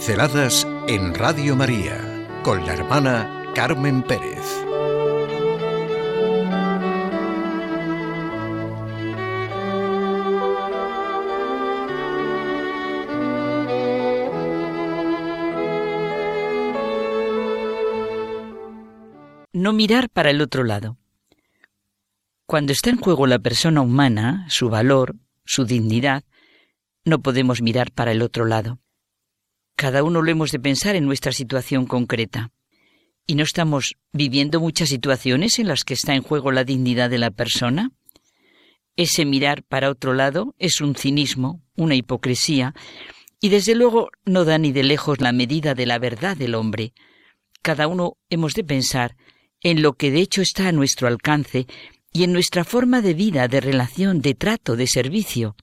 Pinceladas en Radio María con la hermana Carmen Pérez. No mirar para el otro lado. Cuando está en juego la persona humana, su valor, su dignidad, no podemos mirar para el otro lado. Cada uno lo hemos de pensar en nuestra situación concreta. ¿Y no estamos viviendo muchas situaciones en las que está en juego la dignidad de la persona? Ese mirar para otro lado es un cinismo, una hipocresía, y desde luego no da ni de lejos la medida de la verdad del hombre. Cada uno hemos de pensar en lo que de hecho está a nuestro alcance y en nuestra forma de vida, de relación, de trato, de servicio.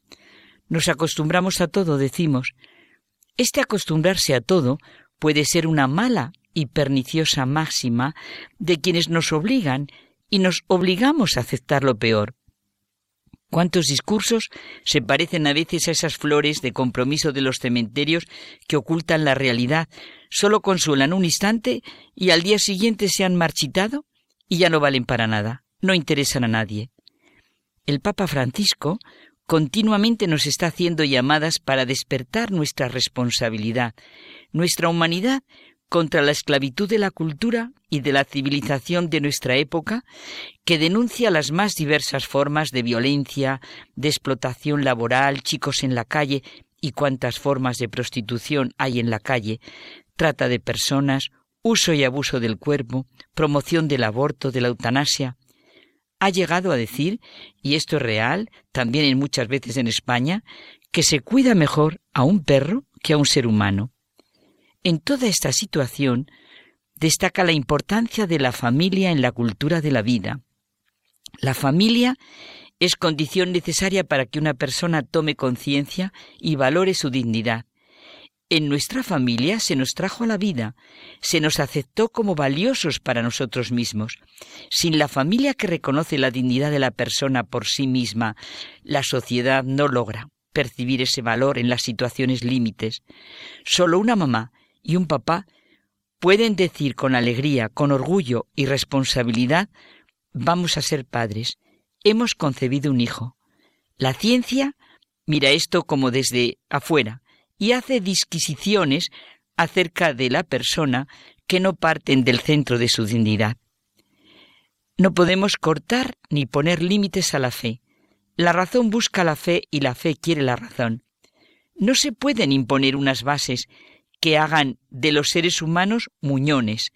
Nos acostumbramos a todo, decimos, este acostumbrarse a todo puede ser una mala y perniciosa máxima de quienes nos obligan y nos obligamos a aceptar lo peor. ¿Cuántos discursos se parecen a veces a esas flores de compromiso de los cementerios que ocultan la realidad, solo consuelan un instante y al día siguiente se han marchitado y ya no valen para nada, no interesan a nadie? El Papa Francisco continuamente nos está haciendo llamadas para despertar nuestra responsabilidad, nuestra humanidad contra la esclavitud de la cultura y de la civilización de nuestra época, que denuncia las más diversas formas de violencia, de explotación laboral, chicos en la calle y cuántas formas de prostitución hay en la calle, trata de personas, uso y abuso del cuerpo, promoción del aborto, de la eutanasia, ha llegado a decir, y esto es real, también en muchas veces en España, que se cuida mejor a un perro que a un ser humano. En toda esta situación destaca la importancia de la familia en la cultura de la vida. La familia es condición necesaria para que una persona tome conciencia y valore su dignidad, en nuestra familia se nos trajo a la vida, se nos aceptó como valiosos para nosotros mismos. Sin la familia que reconoce la dignidad de la persona por sí misma, la sociedad no logra percibir ese valor en las situaciones límites. Solo una mamá y un papá pueden decir con alegría, con orgullo y responsabilidad, vamos a ser padres, hemos concebido un hijo. La ciencia mira esto como desde afuera, y hace disquisiciones acerca de la persona que no parten del centro de su dignidad. No podemos cortar ni poner límites a la fe. La razón busca la fe y la fe quiere la razón. No se pueden imponer unas bases que hagan de los seres humanos muñones.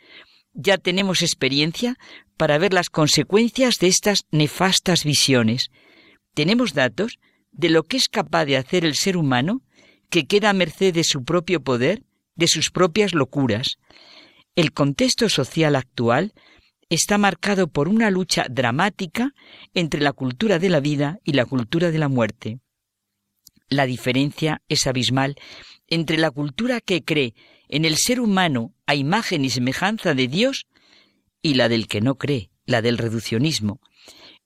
Ya tenemos experiencia para ver las consecuencias de estas nefastas visiones. Tenemos datos de lo que es capaz de hacer el ser humano que queda a merced de su propio poder, de sus propias locuras. El contexto social actual está marcado por una lucha dramática entre la cultura de la vida y la cultura de la muerte. La diferencia es abismal entre la cultura que cree en el ser humano a imagen y semejanza de Dios y la del que no cree, la del reduccionismo.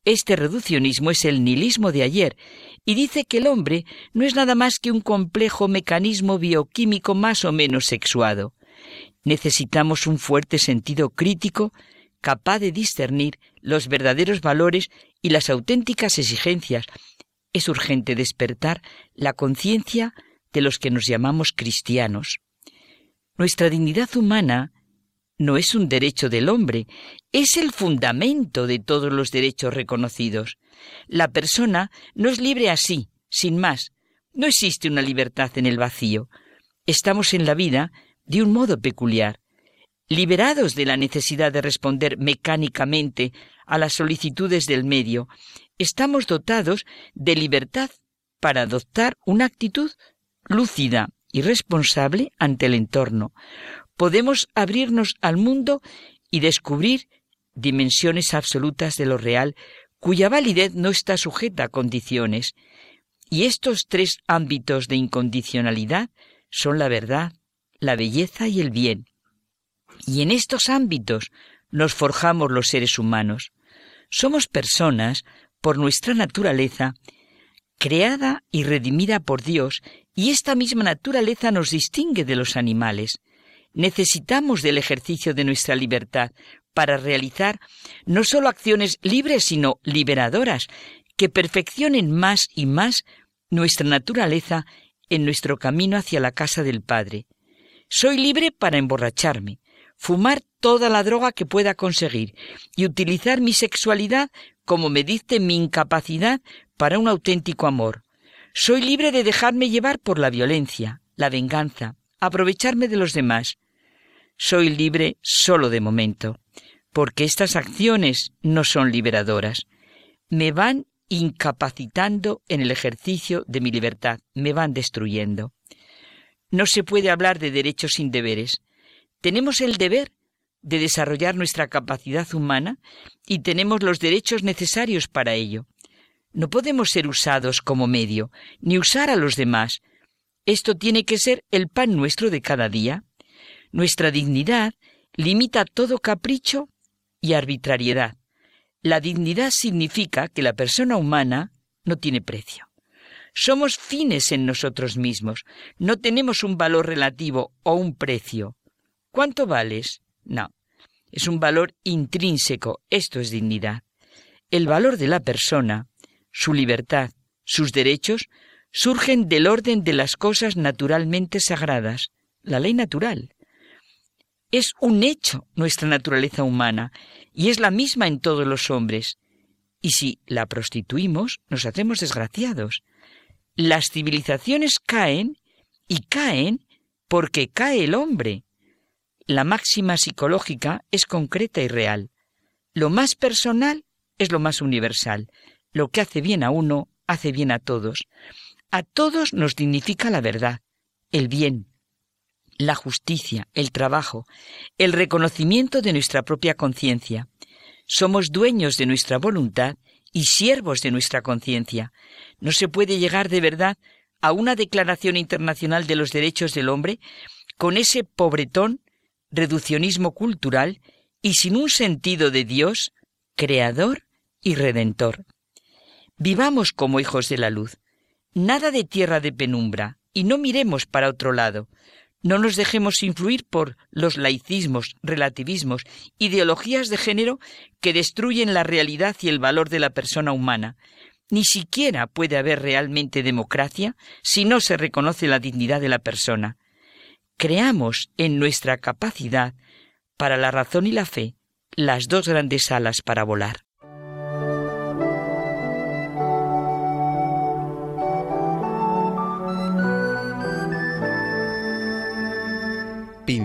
Este reduccionismo es el nihilismo de ayer y dice que el hombre no es nada más que un complejo mecanismo bioquímico más o menos sexuado. Necesitamos un fuerte sentido crítico capaz de discernir los verdaderos valores y las auténticas exigencias. Es urgente despertar la conciencia de los que nos llamamos cristianos. Nuestra dignidad humana no es un derecho del hombre, es el fundamento de todos los derechos reconocidos. La persona no es libre así, sin más. No existe una libertad en el vacío. Estamos en la vida de un modo peculiar, liberados de la necesidad de responder mecánicamente a las solicitudes del medio, estamos dotados de libertad para adoptar una actitud lúcida y responsable ante el entorno, podemos abrirnos al mundo y descubrir dimensiones absolutas de lo real cuya validez no está sujeta a condiciones. Y estos tres ámbitos de incondicionalidad son la verdad, la belleza y el bien. Y en estos ámbitos nos forjamos los seres humanos. Somos personas, por nuestra naturaleza, creada y redimida por Dios, y esta misma naturaleza nos distingue de los animales. Necesitamos del ejercicio de nuestra libertad para realizar no solo acciones libres, sino liberadoras, que perfeccionen más y más nuestra naturaleza en nuestro camino hacia la casa del Padre. Soy libre para emborracharme, fumar toda la droga que pueda conseguir y utilizar mi sexualidad como me dicte mi incapacidad para un auténtico amor. Soy libre de dejarme llevar por la violencia, la venganza, aprovecharme de los demás. Soy libre solo de momento, porque estas acciones no son liberadoras. Me van incapacitando en el ejercicio de mi libertad, me van destruyendo. No se puede hablar de derechos sin deberes. Tenemos el deber de desarrollar nuestra capacidad humana y tenemos los derechos necesarios para ello. No podemos ser usados como medio, ni usar a los demás. Esto tiene que ser el pan nuestro de cada día. Nuestra dignidad limita todo capricho y arbitrariedad. La dignidad significa que la persona humana no tiene precio. Somos fines en nosotros mismos, no tenemos un valor relativo o un precio. ¿Cuánto vales? No, es un valor intrínseco, esto es dignidad. El valor de la persona, su libertad, sus derechos, surgen del orden de las cosas naturalmente sagradas, la ley natural. Es un hecho nuestra naturaleza humana y es la misma en todos los hombres. Y si la prostituimos, nos hacemos desgraciados. Las civilizaciones caen y caen porque cae el hombre. La máxima psicológica es concreta y real. Lo más personal es lo más universal. Lo que hace bien a uno, hace bien a todos. A todos nos dignifica la verdad, el bien, la justicia, el trabajo, el reconocimiento de nuestra propia conciencia. Somos dueños de nuestra voluntad y siervos de nuestra conciencia. No se puede llegar de verdad a una declaración internacional de los derechos del hombre con ese pobretón reduccionismo cultural y sin un sentido de Dios, creador y redentor. Vivamos como hijos de la luz. Nada de tierra de penumbra, y no miremos para otro lado. No nos dejemos influir por los laicismos, relativismos, ideologías de género que destruyen la realidad y el valor de la persona humana. Ni siquiera puede haber realmente democracia si no se reconoce la dignidad de la persona. Creamos en nuestra capacidad, para la razón y la fe, las dos grandes alas para volar.